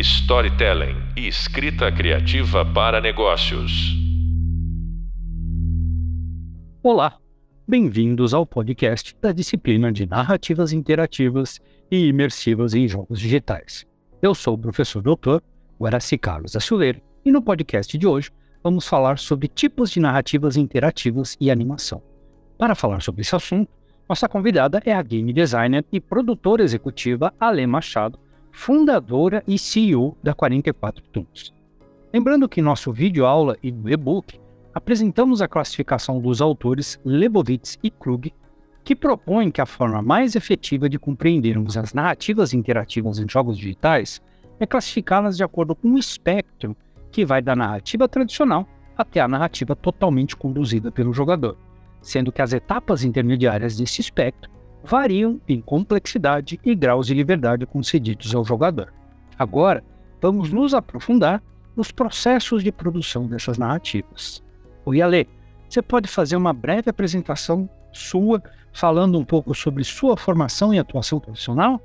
storytelling e escrita criativa para negócios. Olá, bem-vindos ao podcast da disciplina de narrativas interativas e imersivas em jogos digitais. Eu sou o professor doutor Guaraci Carlos Acileira e no podcast de hoje vamos falar sobre tipos de narrativas interativas e animação. Para falar sobre esse assunto, nossa convidada é a game designer e produtora executiva Ale Machado, fundadora e CEO da 44 Tunes. Lembrando que em nosso vídeo aula e e-book apresentamos a classificação dos autores Lebovitz e Krug, que propõem que a forma mais efetiva de compreendermos as narrativas interativas em jogos digitais é classificá-las de acordo com um espectro que vai da narrativa tradicional até a narrativa totalmente conduzida pelo jogador, sendo que as etapas intermediárias desse espectro variam em complexidade e graus de liberdade concedidos ao jogador. Agora, vamos nos aprofundar nos processos de produção dessas narrativas. Oi, Ale, você pode fazer uma breve apresentação sua, falando um pouco sobre sua formação e atuação profissional?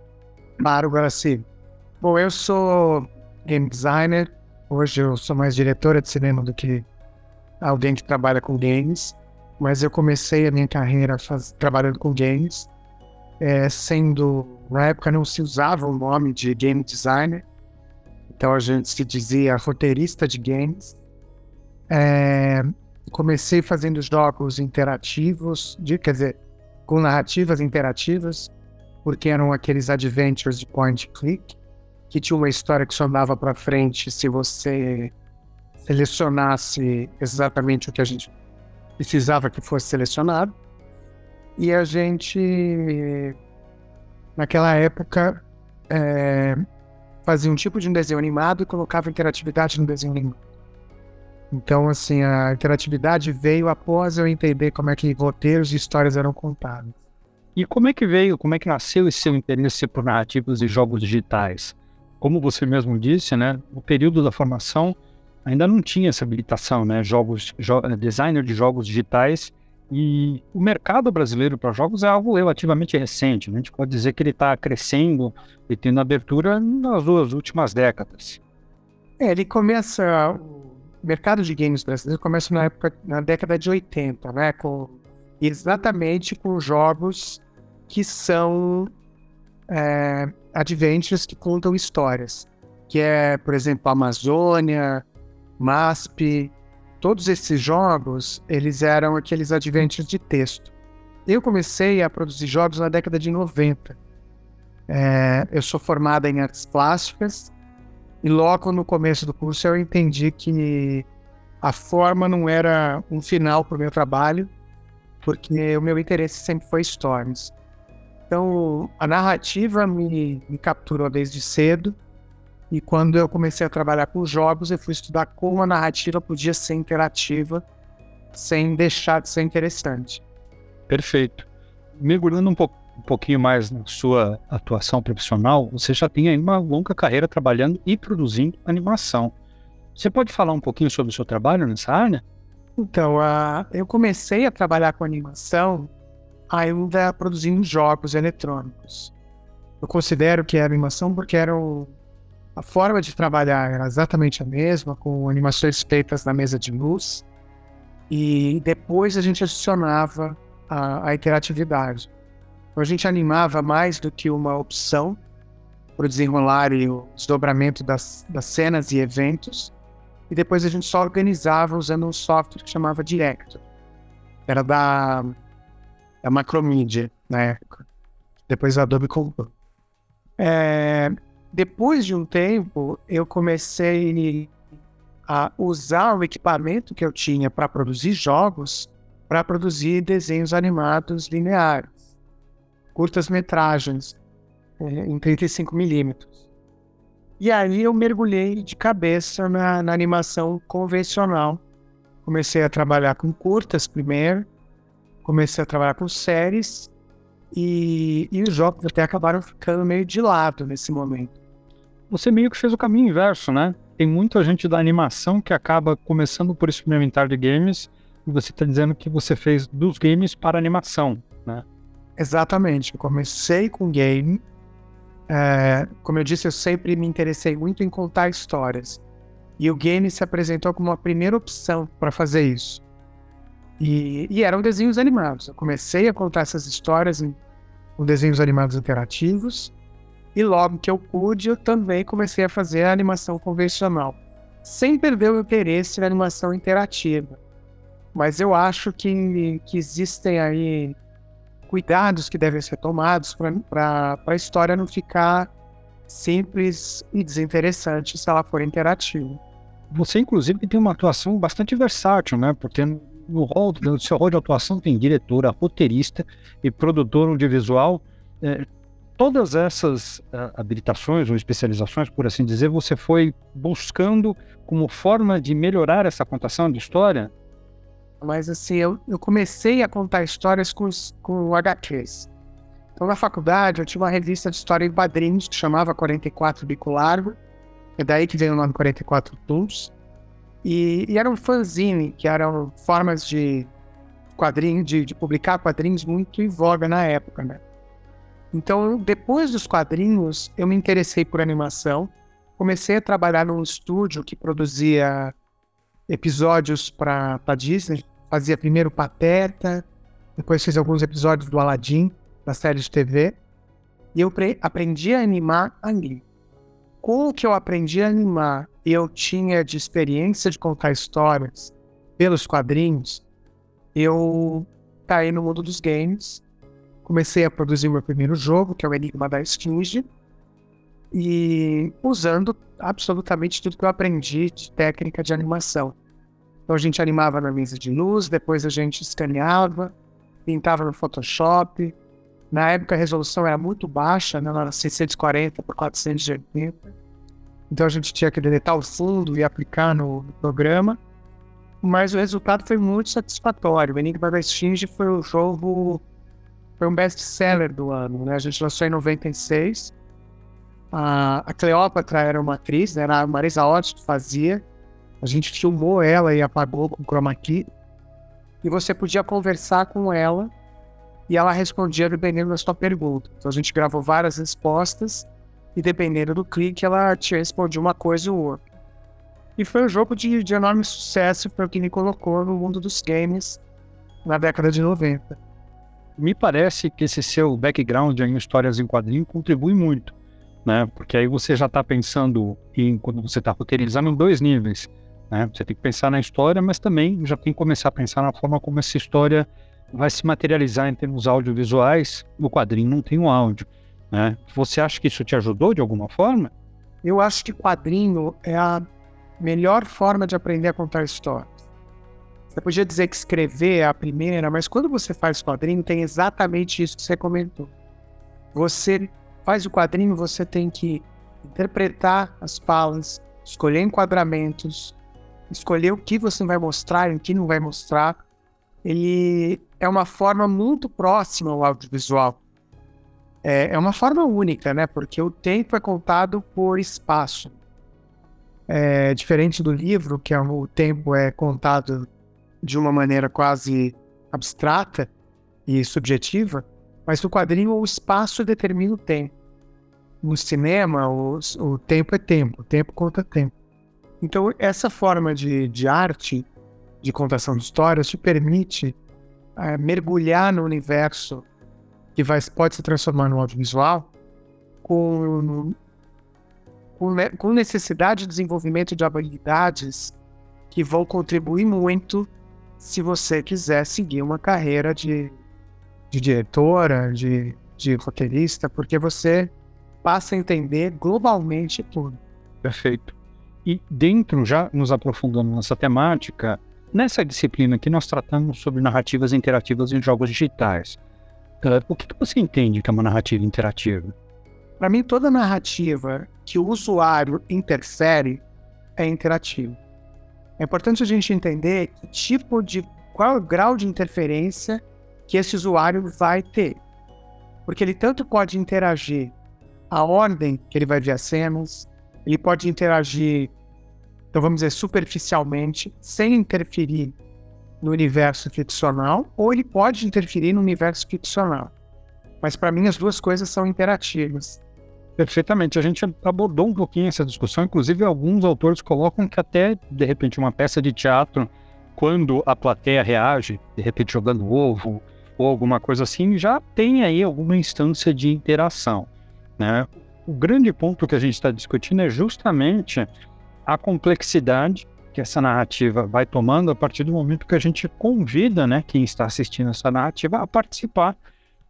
Claro, Guaraci. Bom, eu sou game designer. Hoje eu sou mais diretora de cinema do que alguém que trabalha com games. Mas eu comecei a minha carreira faz... trabalhando com games é, sendo na época não se usava o nome de game designer, então a gente se dizia roteirista de games. É, comecei fazendo jogos interativos, de, quer dizer, com narrativas interativas, porque eram aqueles adventures de point click, que tinha uma história que só andava para frente se você selecionasse exatamente o que a gente precisava que fosse selecionado. E a gente, naquela época, é, fazia um tipo de um desenho animado e colocava interatividade no desenho animado. Então, assim, a interatividade veio após eu entender como é que roteiros e histórias eram contados. E como é que veio, como é que nasceu esse seu interesse por narrativas e jogos digitais? Como você mesmo disse, né, no período da formação ainda não tinha essa habilitação, né, jogos, jo designer de jogos digitais e o mercado brasileiro para jogos é algo relativamente recente. Né? A gente pode dizer que ele está crescendo e tendo abertura nas duas últimas décadas. É, ele começa. O mercado de games brasileiro começa na época, na década de 80, né? Com, exatamente com jogos que são é, adventures que contam histórias. Que é, por exemplo, Amazônia, MASP, todos esses jogos, eles eram aqueles adventures de texto. Eu comecei a produzir jogos na década de 90. É, eu sou formada em artes plásticas e logo no começo do curso eu entendi que a forma não era um final para o meu trabalho, porque o meu interesse sempre foi stories. Então, a narrativa me, me capturou desde cedo e quando eu comecei a trabalhar com jogos, eu fui estudar como a narrativa podia ser interativa sem deixar de ser interessante. Perfeito. Mergulhando um, po um pouquinho mais na sua atuação profissional, você já tem aí uma longa carreira trabalhando e produzindo animação. Você pode falar um pouquinho sobre o seu trabalho nessa área? Então, uh, eu comecei a trabalhar com animação ainda produzindo jogos eletrônicos. Eu considero que é animação porque era o a forma de trabalhar era exatamente a mesma, com animações feitas na mesa de luz, e depois a gente adicionava a, a interatividade. Então a gente animava mais do que uma opção para o desenrolar e o desdobramento das, das cenas e eventos, e depois a gente só organizava usando um software que chamava Director. Era da, da Macromedia na época. Depois a Adobe comprou. É, depois de um tempo, eu comecei a usar o equipamento que eu tinha para produzir jogos para produzir desenhos animados lineares, curtas-metragens é, em 35 milímetros. E aí eu mergulhei de cabeça na, na, animação convencional. Comecei a trabalhar com curtas primeiro, comecei a trabalhar com séries e, e os jogos até acabaram ficando meio de lado nesse momento você meio que fez o caminho inverso, né? Tem muita gente da animação que acaba começando por experimentar de games e você está dizendo que você fez dos games para animação, né? Exatamente. Eu comecei com game É, como eu disse, eu sempre me interessei muito em contar histórias. E o game se apresentou como a primeira opção para fazer isso. E, e, eram desenhos animados. Eu comecei a contar essas histórias em, em desenhos animados interativos. E logo que eu pude, eu também comecei a fazer a animação convencional, sem perder o interesse na animação interativa. Mas eu acho que, que existem aí cuidados que devem ser tomados para a história não ficar simples e desinteressante se ela for interativa. Você, inclusive, tem uma atuação bastante versátil, né? Porque no, rol, no seu rol de atuação tem diretora, roteirista e produtor audiovisual. É, todas essas uh, habilitações ou especializações, por assim dizer, você foi buscando como forma de melhorar essa contação de história? Mas assim, eu, eu comecei a contar histórias com, com HQs. Então, na faculdade, eu tinha uma revista de história em quadrinhos que chamava 44 Bico Largo. É daí que veio o nome 44 Tools. E, e era um fanzine, que eram formas de quadrinho, de, de publicar quadrinhos muito em voga na época, né? Então, depois dos quadrinhos, eu me interessei por animação. Comecei a trabalhar num estúdio que produzia episódios para Disney. Fazia primeiro Pateta, depois fiz alguns episódios do Aladdin, da série de TV. E eu aprendi a animar ali. Com o que eu aprendi a animar e eu tinha de experiência de contar histórias pelos quadrinhos, eu caí no mundo dos games. Comecei a produzir meu primeiro jogo, que é o Enigma da Esfinge, e usando absolutamente tudo que eu aprendi de técnica de animação. Então a gente animava na mesa de luz, depois a gente escaneava, pintava no Photoshop. Na época a resolução era muito baixa, né? era 640 por 480. Então a gente tinha que deletar o fundo e aplicar no, no programa. Mas o resultado foi muito satisfatório. O Enigma da Esfinge foi o jogo, foi um best-seller do ano. Né? A gente lançou em 96 a, a Cleópatra era uma atriz, né? era a Marisa Hort que fazia. A gente filmou ela e apagou com chroma key. E você podia conversar com ela e ela respondia dependendo da sua pergunta. Então a gente gravou várias respostas e dependendo do clique ela te respondia uma coisa ou outra. E foi um jogo de, de enorme sucesso, foi o que me colocou no mundo dos games na década de 90. Me parece que esse seu background em histórias em quadrinho contribui muito né? Porque aí você já está pensando em quando você está roteirizando em dois níveis, né? Você tem que pensar na história, mas também já tem que começar a pensar na forma como essa história vai se materializar em termos audiovisuais. O quadrinho não tem o áudio, né? Você acha que isso te ajudou de alguma forma? Eu acho que quadrinho é a melhor forma de aprender a contar histórias. Você podia dizer que escrever é a primeira, mas quando você faz quadrinho, tem exatamente isso que você comentou. Você faz o quadrinho, você tem que interpretar as falas, escolher enquadramentos, escolher o que você vai mostrar e o que não vai mostrar. Ele é uma forma muito próxima ao audiovisual. É, é uma forma única, né? Porque o tempo é contado por espaço. É diferente do livro, que é, o tempo é contado de uma maneira quase abstrata e subjetiva. Mas no quadrinho, o espaço determina o tempo. No cinema, o, o tempo é tempo, o tempo conta tempo. Então, essa forma de, de arte, de contação de histórias, te permite é, mergulhar no universo que vai, pode se transformar no audiovisual com, com, com necessidade de desenvolvimento de habilidades que vão contribuir muito se você quiser seguir uma carreira de de diretora, de, de roteirista, porque você passa a entender globalmente tudo. Perfeito. E dentro, já nos aprofundando nessa temática, nessa disciplina que nós tratamos sobre narrativas interativas em jogos digitais, uh, o que, que você entende que é uma narrativa interativa? Para mim, toda narrativa que o usuário interfere é interativa. É importante a gente entender que tipo de qual é o grau de interferência que esse usuário vai ter. Porque ele tanto pode interagir a ordem que ele vai as cenas, ele pode interagir, então vamos dizer, superficialmente, sem interferir no universo ficcional, ou ele pode interferir no universo ficcional. Mas para mim as duas coisas são interativas. Perfeitamente. A gente abordou um pouquinho essa discussão, inclusive alguns autores colocam que até, de repente, uma peça de teatro, quando a plateia reage, de repente jogando ovo ou alguma coisa assim, já tem aí alguma instância de interação. Né? O grande ponto que a gente está discutindo é justamente a complexidade que essa narrativa vai tomando a partir do momento que a gente convida né, quem está assistindo essa narrativa a participar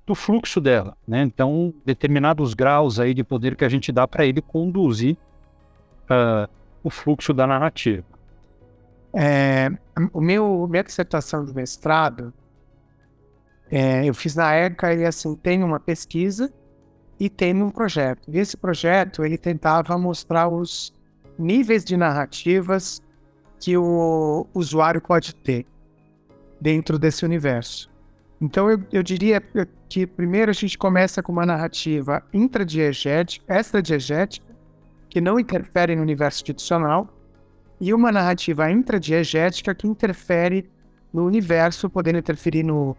do fluxo dela, né? Então, determinados graus aí de poder que a gente dá para ele conduzir uh, o fluxo da narrativa. É, o meu minha dissertação de mestrado é, eu fiz na ECA e assim tem uma pesquisa e tem um projeto. E esse projeto ele tentava mostrar os níveis de narrativas que o usuário pode ter dentro desse universo. Então eu, eu diria que primeiro a gente começa com uma narrativa intradiegética, extradiegética, que não interfere no universo institucional, e uma narrativa intradiegética que interfere no universo, podendo interferir no,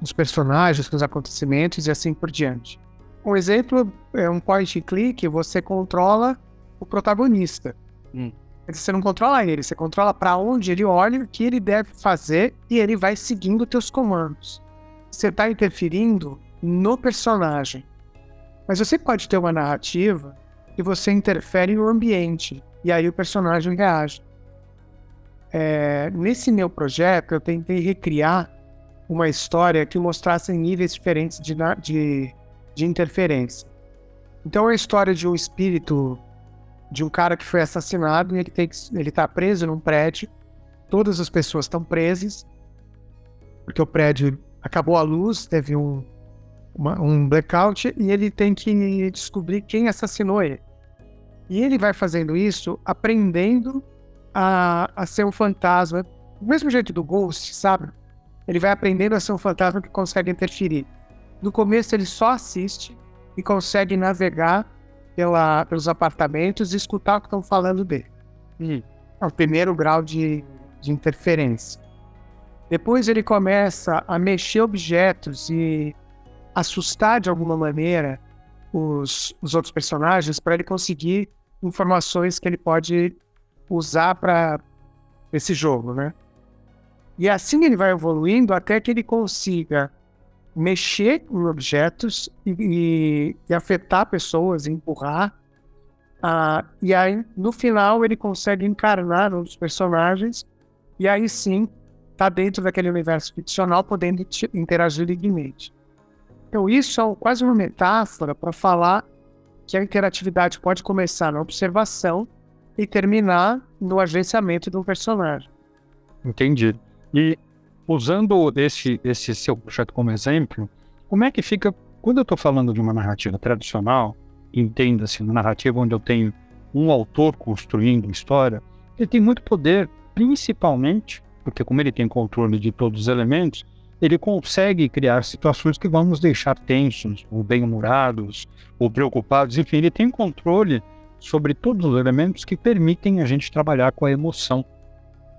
nos personagens, nos acontecimentos e assim por diante. Um exemplo é um point and click, você controla o protagonista. Hum. Você não controla ele, você controla para onde ele olha, o que ele deve fazer e ele vai seguindo teus comandos você está interferindo no personagem. Mas você pode ter uma narrativa que você interfere no ambiente e aí o personagem reage. É, nesse meu projeto, eu tentei recriar uma história que mostrasse níveis diferentes de, de, de interferência. Então, é a história de um espírito de um cara que foi assassinado e ele ele está preso num prédio. Todas as pessoas estão presas porque o prédio acabou a luz, teve um, uma, um blackout e ele tem que descobrir quem assassinou ele. E ele vai fazendo isso aprendendo a, a ser um fantasma, do mesmo jeito do Ghost, sabe? Ele vai aprendendo a ser um fantasma que consegue interferir. No começo ele só assiste e consegue navegar pela, pelos apartamentos e escutar o que estão falando dele. E é o primeiro grau de, de interferência. Depois ele começa a mexer objetos e assustar de alguma maneira os, os outros personagens para ele conseguir informações que ele pode usar para esse jogo, né? E assim ele vai evoluindo até que ele consiga mexer em objetos e, e, e afetar pessoas, empurrar. Uh, e aí, no final, ele consegue encarnar um dos personagens. E aí sim, está dentro daquele universo ficcional, podendo interagir livremente. Então, isso é quase uma metáfora para falar que a interatividade pode começar na observação e terminar no agenciamento de um personagem. Entendi. E usando esse, esse seu projeto como exemplo, como é que fica quando eu estou falando de uma narrativa tradicional? Entenda-se, uma narrativa onde eu tenho um autor construindo história, ele tem muito poder, principalmente porque como ele tem controle de todos os elementos, ele consegue criar situações que vão nos deixar tensos, ou bem-humorados, ou preocupados, enfim, ele tem controle sobre todos os elementos que permitem a gente trabalhar com a emoção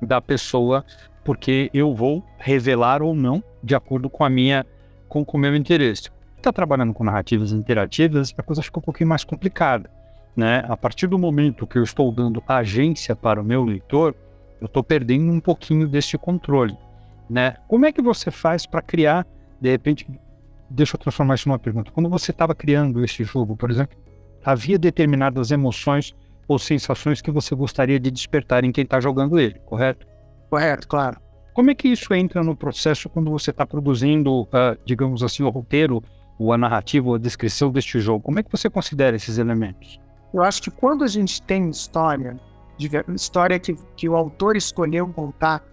da pessoa, porque eu vou revelar ou não de acordo com a minha com, o meu interesse. Está trabalhando com narrativas interativas, a coisa fica um pouquinho mais complicada, né? A partir do momento que eu estou dando agência para o meu leitor, eu estou perdendo um pouquinho desse controle, né? Como é que você faz para criar, de repente, deixa eu transformar isso numa pergunta. Quando você estava criando esse jogo, por exemplo, havia determinadas emoções ou sensações que você gostaria de despertar em quem está jogando ele, correto? Correto, claro. Como é que isso entra no processo quando você está produzindo, uh, digamos assim, o roteiro, ou a narrativa, ou a descrição deste jogo? Como é que você considera esses elementos? Eu acho que quando a gente tem história, de história que, que o autor escolheu contar,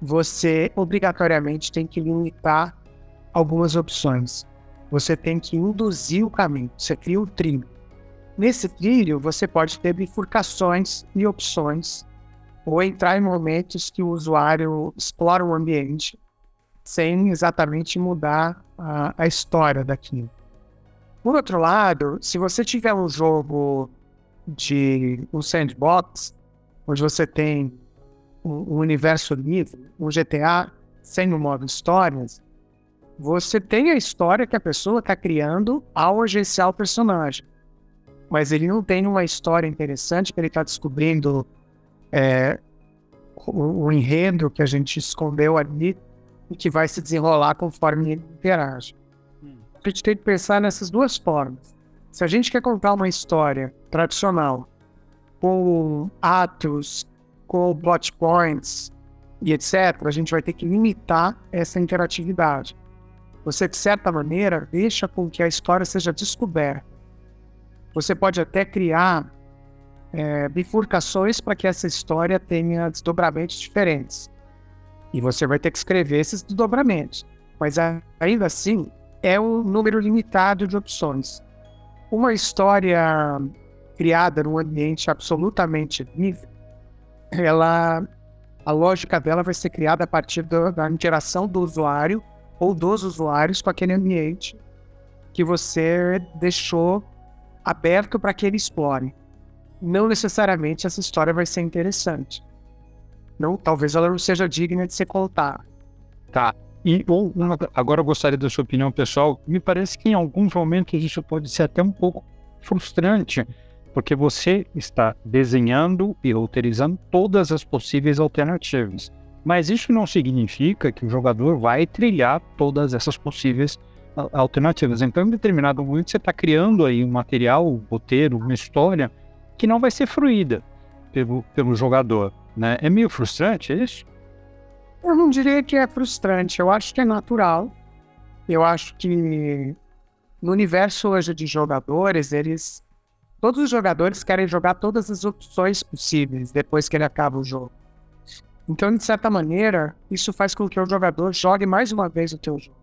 você obrigatoriamente tem que limitar algumas opções. Você tem que induzir o caminho, você cria o trilho. Nesse trilho, você pode ter bifurcações e opções, ou entrar em momentos que o usuário explora o ambiente, sem exatamente mudar a, a história daquilo. Por outro lado, se você tiver um jogo de um sandbox, onde você tem um, universo livre, um GTA sem o modo histórias, você tem a história que a pessoa está criando ao agenciar o personagem. mas ele não tem uma história interessante que ele está descobrindo é, o, o, enredo que a gente escondeu ali e que vai se desenrolar conforme ele interage. Hum. A gente tem que pensar nessas duas formas. Se a gente quer contar uma história tradicional, com atos, com plot points e etc., a gente vai ter que limitar essa interatividade. Você, de certa maneira, deixa com que a história seja descoberta. Você pode até criar é, bifurcações para que essa história tenha desdobramentos diferentes. E você vai ter que escrever esses desdobramentos. Mas ainda assim, é um número limitado de opções. Uma história criada num ambiente absolutamente livre, ela, a lógica dela vai ser criada a partir do, da interação do usuário ou dos usuários com aquele ambiente que você deixou aberto para que ele explore. Não necessariamente essa história vai ser interessante. Não, talvez ela não seja digna de ser contada. Tá. E ou, agora eu gostaria da sua opinião pessoal. Me parece que em alguns momentos isso pode ser até um pouco frustrante, porque você está desenhando e roteirizando todas as possíveis alternativas. Mas isso não significa que o jogador vai trilhar todas essas possíveis alternativas. Então, em determinado momento, você está criando aí um material, um roteiro, uma história que não vai ser fruída pelo, pelo jogador. Né? É meio frustrante isso? Eu não diria que é frustrante, eu acho que é natural. Eu acho que no universo hoje de jogadores, eles. Todos os jogadores querem jogar todas as opções possíveis depois que ele acaba o jogo. Então, de certa maneira, isso faz com que o jogador jogue mais uma vez o teu jogo.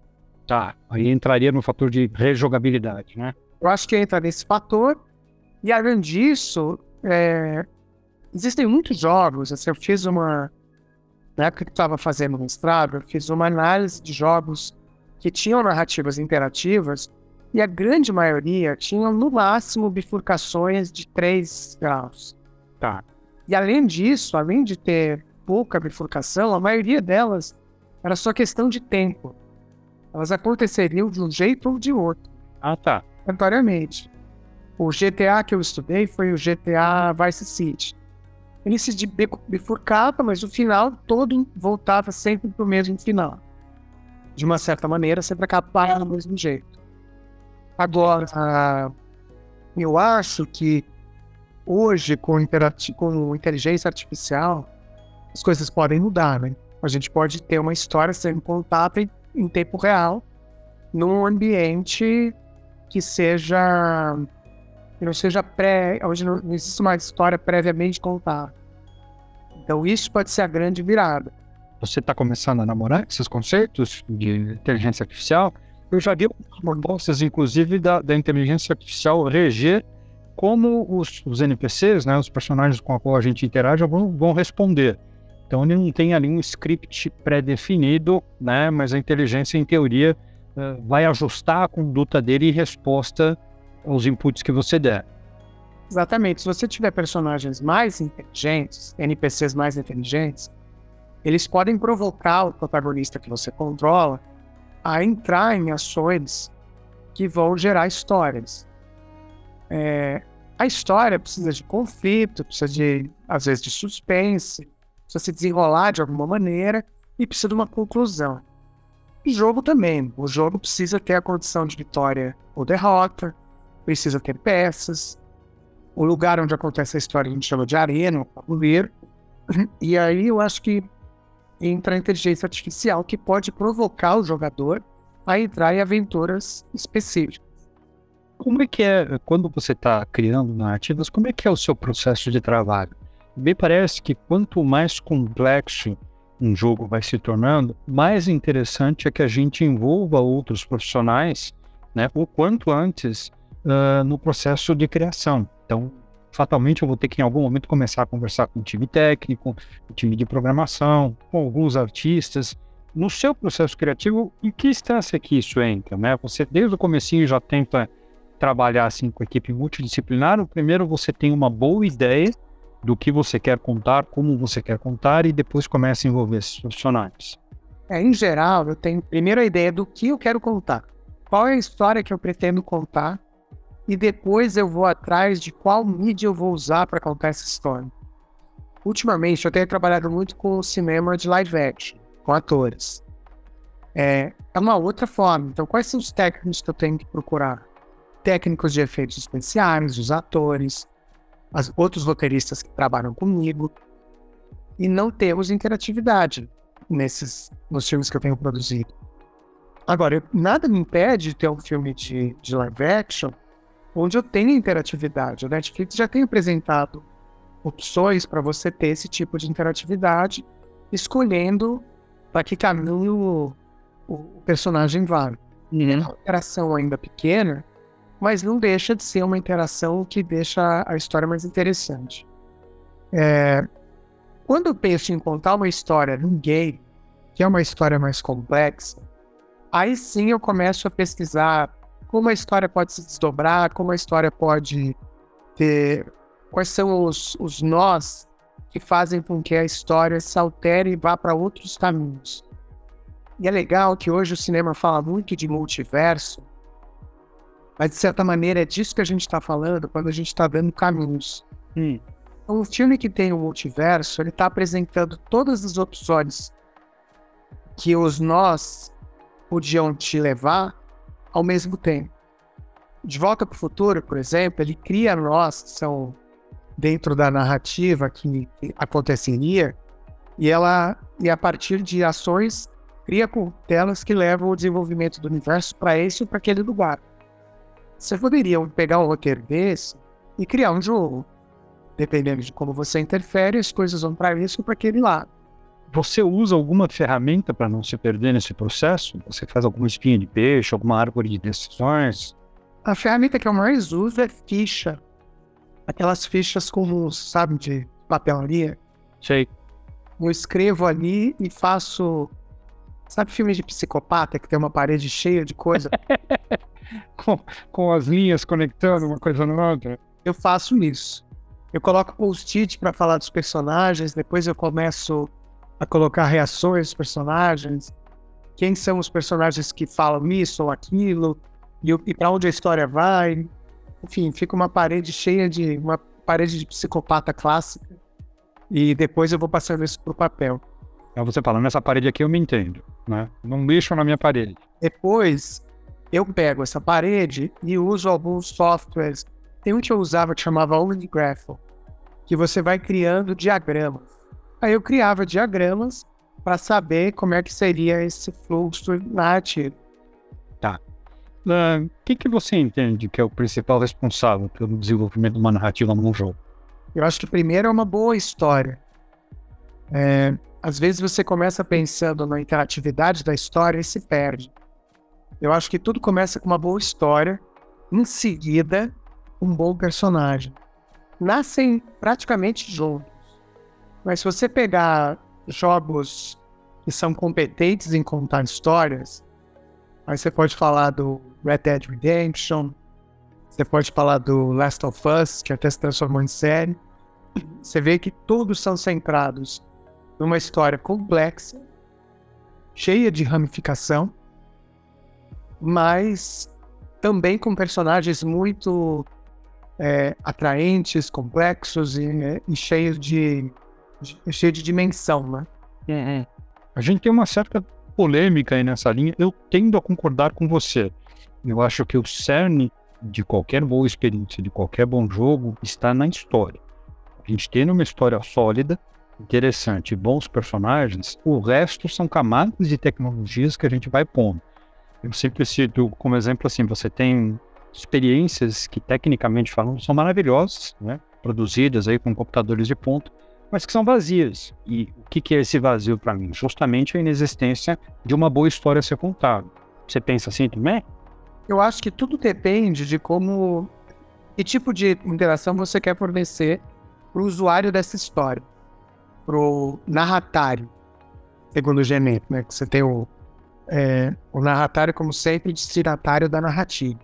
Tá, aí entraria no fator de rejogabilidade, né? Eu acho que entra nesse fator. E além disso, é... existem muitos jogos. Assim, eu fiz uma, na época que estava fazendo mestrado, eu fiz uma análise de jogos que tinham narrativas interativas e a grande maioria tinham no máximo bifurcações de 3 graus. Tá. E além disso, além de ter pouca bifurcação, a maioria delas era só questão de tempo. Elas aconteceriam de um jeito ou de outro. Ah, tá. Aleatoriamente. O GTA que eu estudei foi o GTA Vice City ele se bifurcava, mas o final todo voltava sempre para o mesmo final. De uma certa maneira, sempre acabava do mesmo jeito. Agora, eu acho que hoje, com, com inteligência artificial, as coisas podem mudar, né? A gente pode ter uma história sendo contada em, em tempo real, num ambiente que seja que não seja pré. Hoje não, não existe uma história previamente contada. Então, isso pode ser a grande virada. Você está começando a namorar esses conceitos de inteligência artificial? Eu já vi propostas, inclusive, da, da inteligência artificial reger como os, os, NPCs, né, os personagens com a qual a gente interage, vão, vão responder. Então, ele não tem ali um script pré-definido, né, mas a inteligência, em teoria, uh, vai ajustar a conduta dele em resposta os inputs que você der. Exatamente. Se você tiver personagens mais inteligentes, NPCs mais inteligentes, eles podem provocar o protagonista que você controla a entrar em ações que vão gerar histórias. É, a história precisa de conflito, precisa de, às vezes, de suspense, precisa se desenrolar de alguma maneira e precisa de uma conclusão. O jogo também. O jogo precisa ter a condição de vitória ou derrota, precisa ter peças. O lugar onde acontece a história a gente chama de arena, o tabuleiro. E aí eu acho que entra a inteligência artificial que pode provocar o jogador a entrar em aventuras específicas. Como é que é, quando você está criando narrativas, como é que é o seu processo de trabalho? Me parece que quanto mais complexo um jogo vai se tornando, mais interessante é que a gente envolva outros profissionais, né, o quanto antes uh, no processo de criação. Então, fatalmente eu vou ter que em algum momento começar a conversar com o time técnico, o time de programação, com alguns artistas. No seu processo criativo, em que instância que isso entra? Né? Você desde o comecinho já tenta trabalhar assim com a equipe multidisciplinar. O primeiro você tem uma boa ideia do que você quer contar, como você quer contar e depois começa a envolver esses profissionais. É, em geral, eu tenho primeiro a ideia do que eu quero contar. Qual é a história que eu pretendo contar e depois eu vou atrás de qual mídia eu vou usar para contar essa história. Ultimamente, eu tenho trabalhado muito com cinema de live action, com atores. É, é uma outra forma. Então, quais são os técnicos que eu tenho que procurar? Técnicos de efeitos especiais, os atores, as, outros roteiristas que trabalham comigo. E não temos interatividade nesses nos filmes que eu tenho produzido. Agora, nada me impede de ter um filme de, de live action onde eu tenho interatividade. A Netflix já tem apresentado opções para você ter esse tipo de interatividade, escolhendo para que caminho o, personagem vai. Uhum. É uma interação ainda pequena, mas não deixa de ser uma interação que deixa a história mais interessante. É, quando eu penso em contar uma história num game, que é uma história mais complexa, aí sim eu começo a pesquisar como a história pode se desdobrar, como a história pode ter. Quais são os, os nós que fazem com que a história se altere e vá para outros caminhos. E é legal que hoje o cinema fala muito de multiverso, mas de certa maneira é disso que a gente está falando quando a gente está dando caminhos. Hum. Então, um filme que tem o um multiverso, ele está apresentando todas as opções que os nós podiam te levar ao mesmo tempo. De Volta para o Futuro, por exemplo, ele cria nós que são dentro da narrativa que, aconteceria e ela e a partir de ações cria telas que levam o desenvolvimento do universo para esse ou para aquele lugar. Você poderia pegar um roteiro desse e criar um jogo. Dependendo de como você interfere, as coisas vão para isso ou para aquele lado. Você usa alguma ferramenta para não se perder nesse processo? Você faz alguma espinha de peixe, alguma árvore de decisões? A ferramenta que eu mais uso é ficha. Aquelas fichas comuns, sabe, de papelaria. Sei. Eu escrevo ali e faço. Sabe filme de psicopata que tem uma parede cheia de coisa? com, com as linhas conectando uma coisa na outra? Eu faço isso. Eu coloco post-it para falar dos personagens, depois eu começo a colocar reações dos personagens, quem são os personagens que falam isso ou aquilo, e, e para onde a história vai. Enfim, fica uma parede cheia de. uma parede de psicopata clássica. E depois eu vou passando isso pro papel. É você fala, nessa parede aqui eu me entendo, né? Não lixo na minha parede. Depois eu pego essa parede e uso alguns softwares. Tem um que eu usava que chamava OmniGraphel, que você vai criando diagramas. Aí eu criava diagramas para saber como é que seria esse fluxo narrativo. Tá. O uh, que, que você entende que é o principal responsável pelo desenvolvimento de uma narrativa num jogo? Eu acho que primeiro é uma boa história. É, às vezes você começa pensando na interatividade da história e se perde. Eu acho que tudo começa com uma boa história, em seguida, um bom personagem. Nascem praticamente juntos. Mas se você pegar jogos que são competentes em contar histórias, aí você pode falar do Red Dead Redemption, você pode falar do Last of Us, que até se transformou em série. Você vê que todos são centrados numa história complexa, cheia de ramificação, mas também com personagens muito é, atraentes, complexos e, é, e cheios de cheio de dimensão, né? Uhum. A gente tem uma certa polêmica aí nessa linha. Eu tendo a concordar com você. Eu acho que o cerne de qualquer boa experiência, de qualquer bom jogo, está na história. A gente tendo uma história sólida, interessante, bons personagens, o resto são camadas de tecnologias que a gente vai pondo. Eu sempre cito como exemplo assim, você tem experiências que tecnicamente falando são maravilhosas, né? produzidas aí com computadores de ponta, mas que são vazias. E o que, é esse vazio para mim? Justamente a inexistência de uma boa história a ser contada. Você pensa assim também? Eu acho que tudo depende de como. Que tipo de interação você quer fornecer para o usuário dessa história, para o narratário, segundo o Genet, né? Que você tem o, é, o narratário como sempre destinatário da narrativa.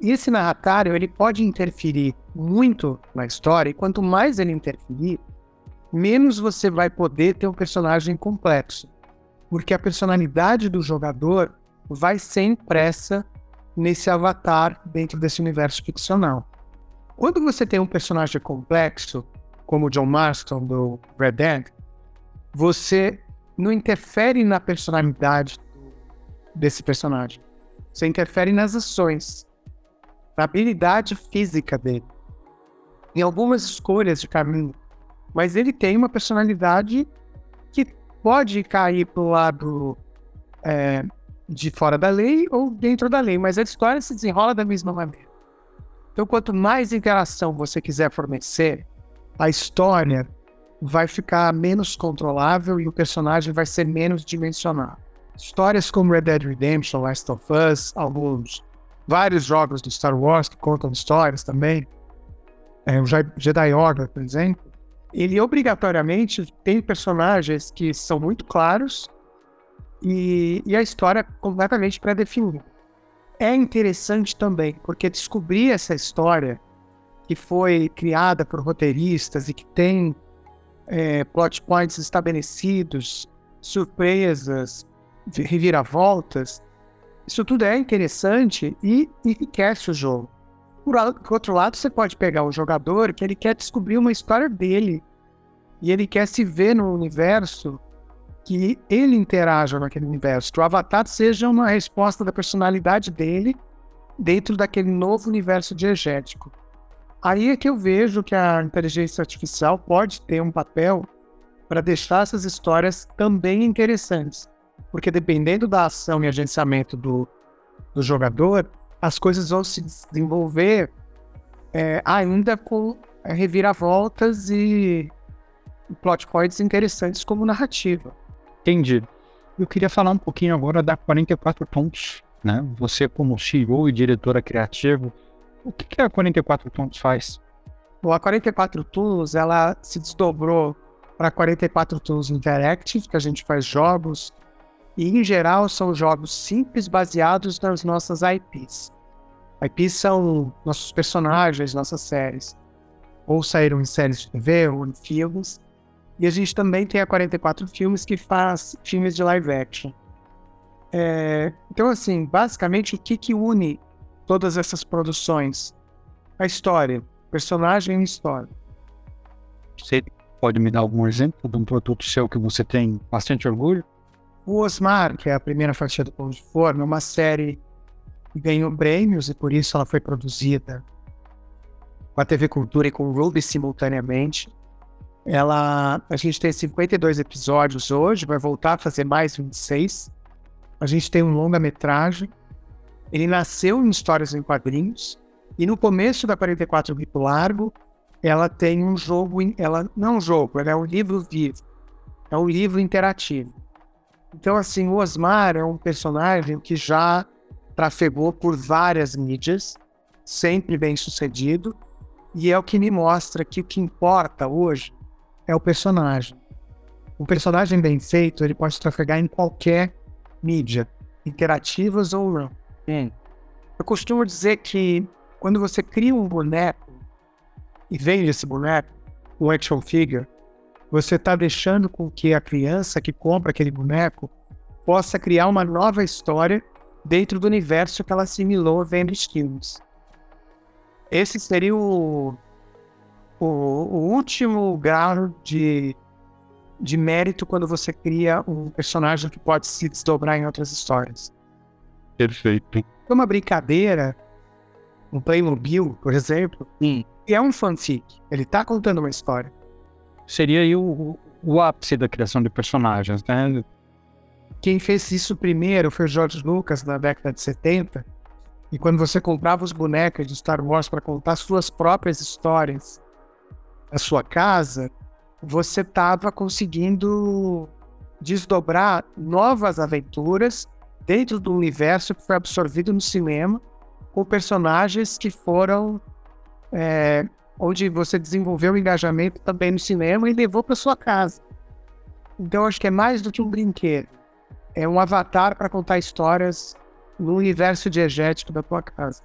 E esse narratário ele pode interferir muito na história, e quanto mais ele interferir, menos você vai poder ter um personagem complexo. Porque a personalidade do jogador vai ser impressa nesse avatar dentro desse universo ficcional. Quando você tem um personagem complexo, como o John Marston do Red Dead, você não interfere na personalidade desse personagem. Você interfere nas ações, na habilidade física dele, em algumas escolhas de caminho. Mas ele tem uma personalidade que pode cair para o lado é, de fora da lei ou dentro da lei, mas a história se desenrola da mesma maneira. Então, quanto mais interação você quiser fornecer, a história vai ficar menos controlável e o personagem vai ser menos dimensionado. Histórias como Red Dead Redemption, Last of Us, alguns, vários jogos do Star Wars que contam histórias também, é, o Jedi Order, por exemplo, ele obrigatoriamente tem personagens que são muito claros e, e a história completamente pré-definida. É interessante também, porque descobrir essa história que foi criada por roteiristas e que tem é, plot points estabelecidos, surpresas, reviravoltas, isso tudo é interessante e enriquece o jogo. Por, por outro lado, você pode pegar um jogador que ele quer descobrir uma história dele e ele quer se ver no universo que ele interaja naquele universo, que o avatar seja uma resposta da personalidade dele dentro daquele novo universo diegético. Aí é que eu vejo que a inteligência artificial pode ter um papel para deixar essas histórias também interessantes. Porque dependendo da ação e agenciamento do, do jogador, as coisas vão se desenvolver é, ainda com é, reviravoltas e plot points interessantes como narrativa. Entendi. Eu queria falar um pouquinho agora da 44 Tons, né? Você como CEO e diretora criativa, o que, que a 44 Tons faz? Bom, a 44 Tools, ela se desdobrou para 44 Tools Interactive, que a gente faz jogos, e em geral são jogos simples baseados nas nossas IPs. IPs são nossos personagens, nossas séries. Ou saíram em séries de TV ou em filmes. E a gente também tem a 44 Filmes que faz filmes de live action. É, então, assim, basicamente, o que, que une todas essas produções? A história, personagem e história. Você pode me dar algum exemplo de um produto seu que você tem bastante orgulho? O Osmar, que é a primeira fatia do Pão de Forno, é uma série que ganhou prêmios e por isso ela foi produzida com a TV Cultura e com o Ruby simultaneamente. Ela, a gente tem 52 episódios hoje, vai voltar a fazer mais 26. A gente tem um longa-metragem ele nasceu em histórias em quadrinhos e no começo da 44 Grito Largo, ela tem um jogo, ela não um jogo, ela é um livro vivo, é um livro interativo. Então, assim, o Osmar é um personagem que já trafegou por várias mídias, sempre bem sucedido, e é o que me mostra que o que importa hoje é o personagem. O personagem bem feito, ele pode trafegar em qualquer mídia, interativas ou não. Eu costumo dizer que quando você cria um boneco e vende esse boneco, um action figure, você está deixando com que a criança que compra aquele boneco possa criar uma nova história dentro do universo que ela assimilou vendo filmes. Esse seria o, o, o último grau de, de mérito quando você cria um personagem que pode se desdobrar em outras histórias. Perfeito. É uma brincadeira, um Playmobil, por exemplo, e é um fanfic. Ele tá contando uma história. Seria aí o, o ápice da criação de personagens, né? Quem fez isso primeiro foi George Lucas na década de 70. E quando você comprava os bonecos de Star Wars para contar suas próprias histórias na sua casa, você estava conseguindo desdobrar novas aventuras dentro do universo que foi absorvido no cinema, com personagens que foram. É, onde você desenvolveu o engajamento também no cinema e levou para sua casa. Então, acho que é mais do que um brinquedo. É um avatar para contar histórias no universo diegético da tua casa.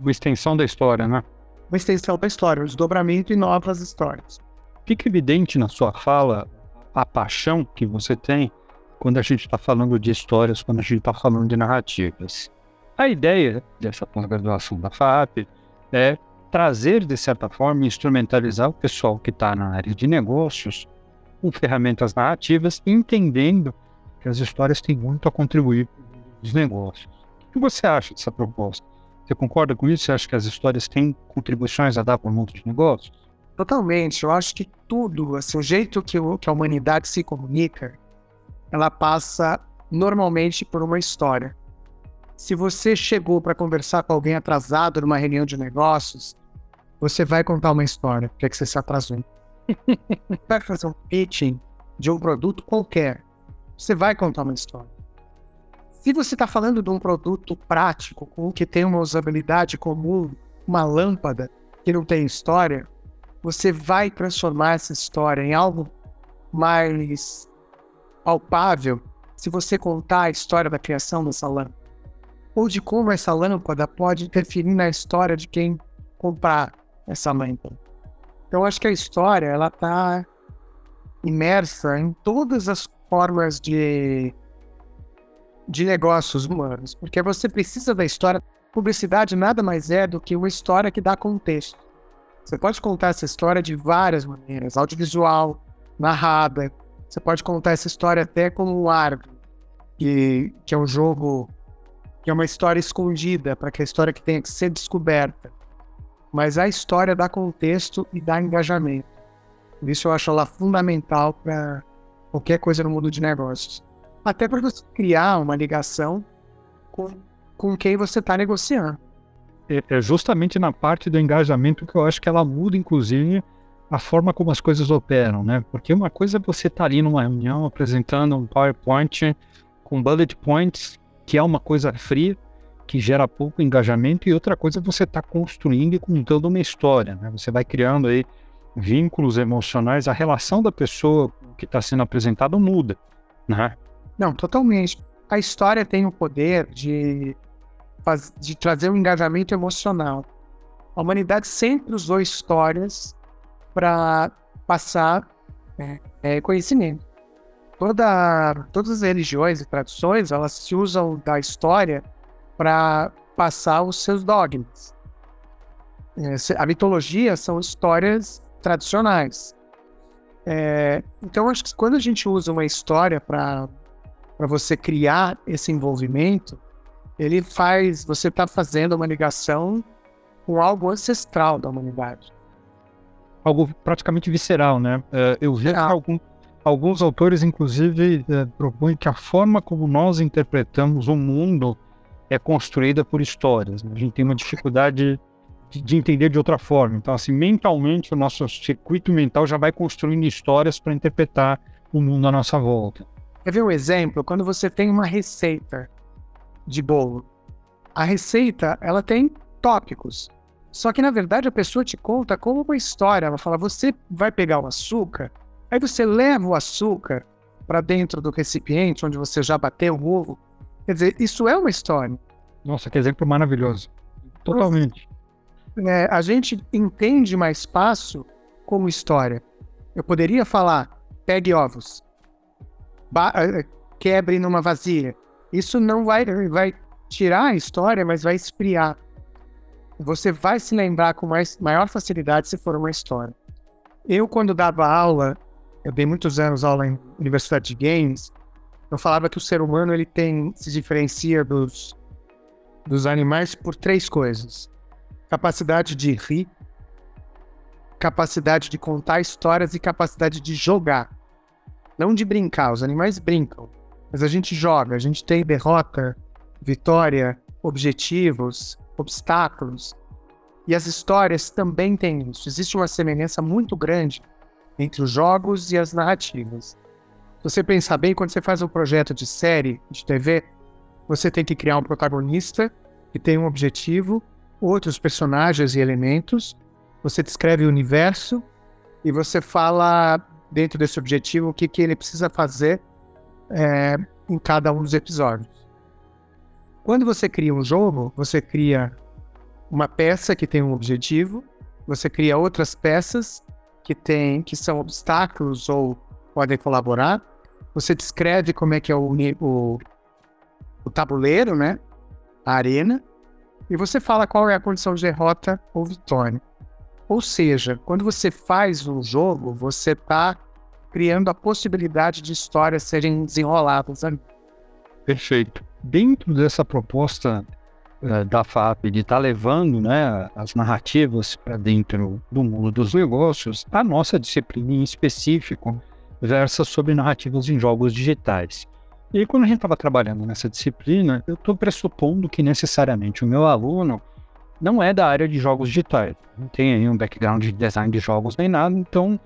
Uma extensão da história, né? Uma extensão da história, um desdobramento e novas histórias. Fica evidente na sua fala a paixão que você tem quando a gente está falando de histórias, quando a gente está falando de narrativas. A ideia dessa pós-graduação da FAP é trazer, de certa forma, instrumentalizar o pessoal que está na área de negócios com ferramentas narrativas, entendendo que as histórias têm muito a contribuir para os negócios. O que você acha dessa proposta? Você concorda com isso? Você acha que as histórias têm contribuições a dar para o mundo de negócios? Totalmente. Eu acho que tudo, assim, o jeito que, o, que a humanidade se comunica, ela passa normalmente por uma história. Se você chegou para conversar com alguém atrasado numa reunião de negócios, você vai contar uma história, porque é que você se atrasou. vai fazer um pitching de um produto qualquer, você vai contar uma história. Se você está falando de um produto prático, com que tem uma usabilidade comum, uma lâmpada que não tem história, você vai transformar essa história em algo mais palpável se você contar a história da criação dessa lâmpada. Ou de como essa lâmpada pode interferir na história de quem comprar essa lâmpada. Então, acho que a história ela está imersa em todas as formas de, de negócios humanos, porque você precisa da história. Publicidade nada mais é do que uma história que dá contexto. Você pode contar essa história de várias maneiras, audiovisual, narrada. Você pode contar essa história até como um árbitro, que, que é um jogo, que é uma história escondida, para que a história que tenha que ser descoberta mas a história dá contexto e dá engajamento. Por isso eu acho ela fundamental para qualquer coisa no mundo de negócios. Até para você criar uma ligação com, com quem você está negociando. É, é justamente na parte do engajamento que eu acho que ela muda, inclusive, a forma como as coisas operam, né? Porque uma coisa é você estar tá ali numa reunião apresentando um PowerPoint com bullet points, que é uma coisa fria, que gera pouco engajamento, e outra coisa é você está construindo e contando uma história, né? Você vai criando aí vínculos emocionais, a relação da pessoa que está sendo apresentada muda, né? Não, totalmente. A história tem o poder de, de trazer um engajamento emocional. A humanidade sempre usou histórias para passar é, é, conhecimento. Toda, todas as religiões e tradições, elas se usam da história para passar os seus dogmas. A mitologia são histórias tradicionais. É, então, acho que quando a gente usa uma história para você criar esse envolvimento, ele faz. Você está fazendo uma ligação com algo ancestral da humanidade. Algo praticamente visceral, né? É, eu vi algum, alguns autores, inclusive, é, propõem que a forma como nós interpretamos o mundo é construída por histórias. Né? A gente tem uma dificuldade de, de, entender de outra forma. Então, assim, mentalmente, o nosso circuito mental já vai construindo histórias para interpretar o mundo à nossa volta. Quer ver um exemplo? Quando você tem uma receita de bolo, a receita ela tem tópicos. Só que na verdade a pessoa te conta como uma história. Ela fala: você vai pegar o açúcar, aí você leva o açúcar para dentro do recipiente onde você já bateu o ovo Quer dizer, isso é uma história. Nossa, que exemplo maravilhoso. Totalmente. É, a gente entende mais fácil como história. Eu poderia falar, pegue ovos, eh, eh, quebre numa vasilha. Isso não vai, vai tirar a história, mas vai esfriar. Você vai se lembrar com mais, maior facilidade se for uma história. Eu, quando dava aula, eu dei muitos anos aula em Universidade de Games, eu falava que o ser humano ele tem se diferencia dos, dos animais por três coisas: capacidade de rir, capacidade de contar histórias e capacidade de jogar. Não de brincar, os animais brincam, mas a gente joga, a gente tem derrota, vitória, objetivos, obstáculos. E as histórias também têm isso. Existe uma semelhança muito grande entre os jogos e as narrativas você pensar bem, quando você faz um projeto de série de TV, você tem que criar um protagonista que tem um objetivo, outros personagens e elementos, você descreve o universo e você fala dentro desse objetivo o que, que ele precisa fazer é, em cada um dos episódios. Quando você cria um jogo, você cria uma peça que tem um objetivo, você cria outras peças que tem que são obstáculos ou podem colaborar, você descreve como é que é o, o, o tabuleiro, né? arena, e você fala qual é a condição de derrota ou vitória. Ou seja, quando você faz um jogo, você está criando a possibilidade de histórias serem desenroladas ali. Perfeito. Dentro dessa proposta uh, da FAP de estar tá levando né, as narrativas para dentro do mundo dos negócios, a nossa disciplina em específico versa sobre narrativas em jogos digitais. E quando a gente estava trabalhando nessa disciplina, eu estou pressupondo que necessariamente o meu aluno não é da área de jogos digitais, não tem aí um background de design de jogos nem nada, então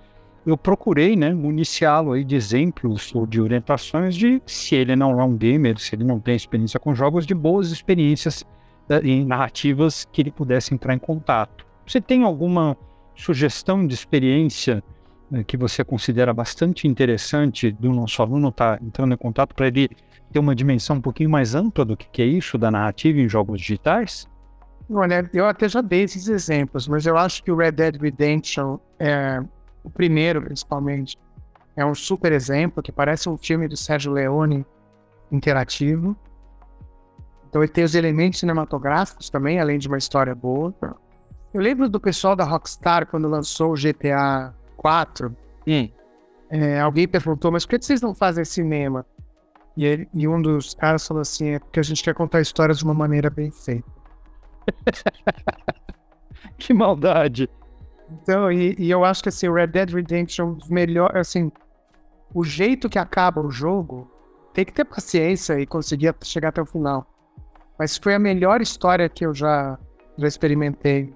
eu procurei, né, municiá-lo aí de exemplos ou de orientações de se ele não é um gamer, se ele não tem experiência com jogos, de boas experiências e narrativas que ele pudesse entrar em contato. Você tem alguma sugestão de experiência que você considera bastante interessante do nosso aluno estar tá entrando em contato para ele ter uma dimensão um pouquinho mais ampla do que é isso da narrativa em jogos digitais? Olha, eu até já dei esses exemplos, mas eu acho que o Red Dead Redemption, é, o primeiro principalmente, é um super exemplo que parece um filme do Sérgio Leone interativo. Então ele tem os elementos cinematográficos também, além de uma história boa. Eu lembro do pessoal da Rockstar quando lançou o GTA 4, hum. é, alguém perguntou, mas por que vocês não fazem cinema? E, ele, e um dos caras falou assim, é porque a gente quer contar histórias de uma maneira bem feita. que maldade. Então, e, e, eu acho que assim, o Red Dead Redemption, melhor, assim, o jeito que acaba o jogo, tem que ter paciência e conseguir chegar até o final. Mas foi a melhor história que eu já, já experimentei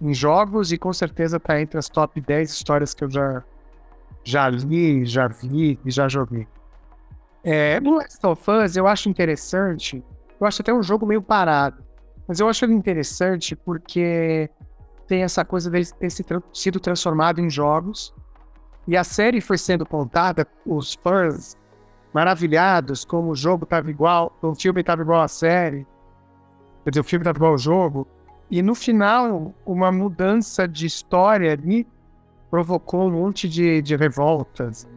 em jogos e com certeza está entre as top 10 histórias que eu já, já li, já vi e já joguei. É, no Last of Us eu acho interessante, eu acho até um jogo meio parado, mas eu acho ele interessante porque tem essa coisa de ter sido transformado em jogos e a série foi sendo contada, os fãs maravilhados, como o jogo estava igual, o filme estava igual à série, quer dizer, o filme estava igual ao jogo, e no final, uma mudança de história ali provocou um monte de, de revoltas.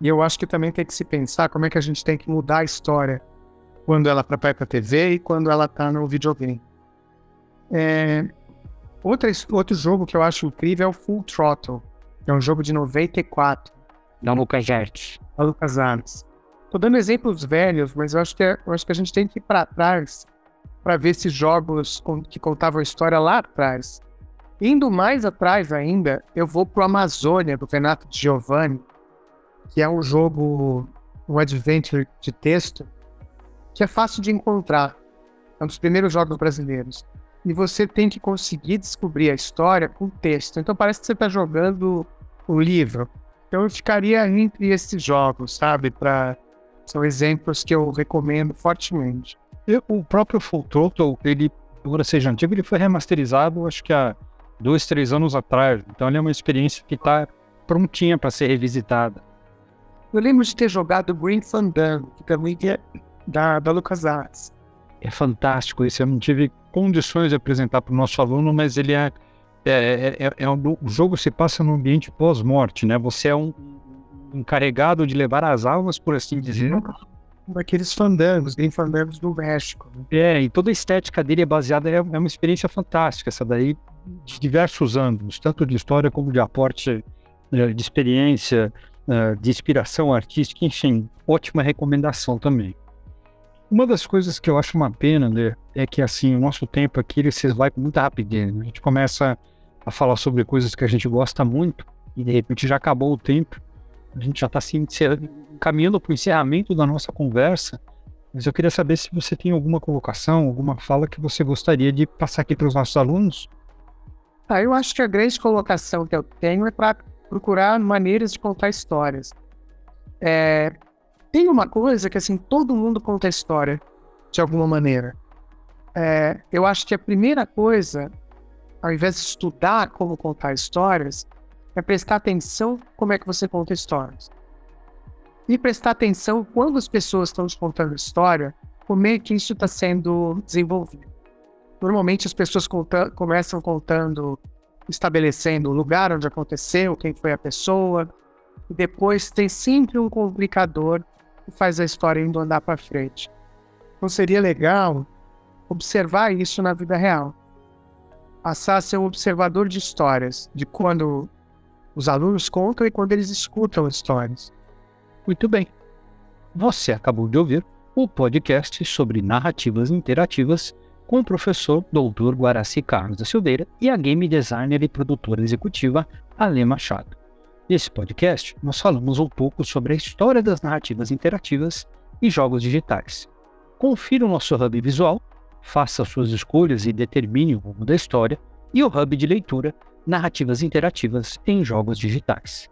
E eu acho que também tem que se pensar como é que a gente tem que mudar a história quando ela vai para a TV e quando ela está no videogame. É, outra, outro jogo que eu acho incrível é o Full Throttle, é um jogo de 94. Da LucasArts. Da LucasArts. Tô dando exemplos velhos, mas eu acho que, é, eu acho que a gente tem que ir para trás para ver esses jogos que contavam a história lá atrás. Indo mais atrás ainda, eu vou pro Amazônia, do Renato Giovanni, que é um jogo, um adventure de texto, que é fácil de encontrar. É um dos primeiros jogos brasileiros. E você tem que conseguir descobrir a história com texto. Então parece que você está jogando o livro. Então eu ficaria entre esses jogos, sabe? Pra... São exemplos que eu recomendo fortemente. O próprio Full Throttle, ele, embora seja antigo, ele foi remasterizado, acho que há dois, três anos atrás. Então ele é uma experiência que está prontinha para ser revisitada. Eu lembro de ter jogado Green Fandango, que também é da, da LucasArts. É fantástico esse. Eu não tive condições de apresentar para o nosso aluno, mas ele é, é, é, é, é um, o jogo se passa no ambiente pós-morte, né? Você é um encarregado de levar as almas, por assim dizer, daqueles fandangos, game fandangos do México. Né? É, e toda a estética dele é baseada, é, é uma experiência fantástica, essa daí, de diversos ângulos, tanto de história como de aporte é, de experiência, é, de inspiração artística, enfim, ótima recomendação também. Uma das coisas que eu acho uma pena, né, é que assim, o nosso tempo aqui ele se vai com muita rapidez. Né? A gente começa a falar sobre coisas que a gente gosta muito e de repente já acabou o tempo. A gente já está assim, caminhando para o encerramento da nossa conversa, mas eu queria saber se você tem alguma colocação, alguma fala que você gostaria de passar aqui para os nossos alunos. Ah, eu acho que a grande colocação que eu tenho é para procurar maneiras de contar histórias. É, tem uma coisa que assim todo mundo conta história de alguma maneira. É, eu acho que a primeira coisa, ao invés de estudar como contar histórias, é prestar atenção como é que você conta histórias e prestar atenção quando as pessoas estão te contando história, como é que isso está sendo desenvolvido. Normalmente as pessoas conta começam contando, estabelecendo o lugar onde aconteceu, quem foi a pessoa, e depois tem sempre um complicador que faz a história indo andar para frente. Então seria legal observar isso na vida real. Passar a ser um observador de histórias, de quando os alunos contam e quando eles escutam histórias. Muito bem. Você acabou de ouvir o podcast sobre narrativas interativas com o professor Dr. Guaraci Carlos da Silveira e a game designer e produtora executiva Ale Machado. Nesse podcast, nós falamos um pouco sobre a história das narrativas interativas e jogos digitais. Confira o nosso hub visual, faça suas escolhas e determine o rumo da história, e o hub de leitura, narrativas interativas em jogos digitais.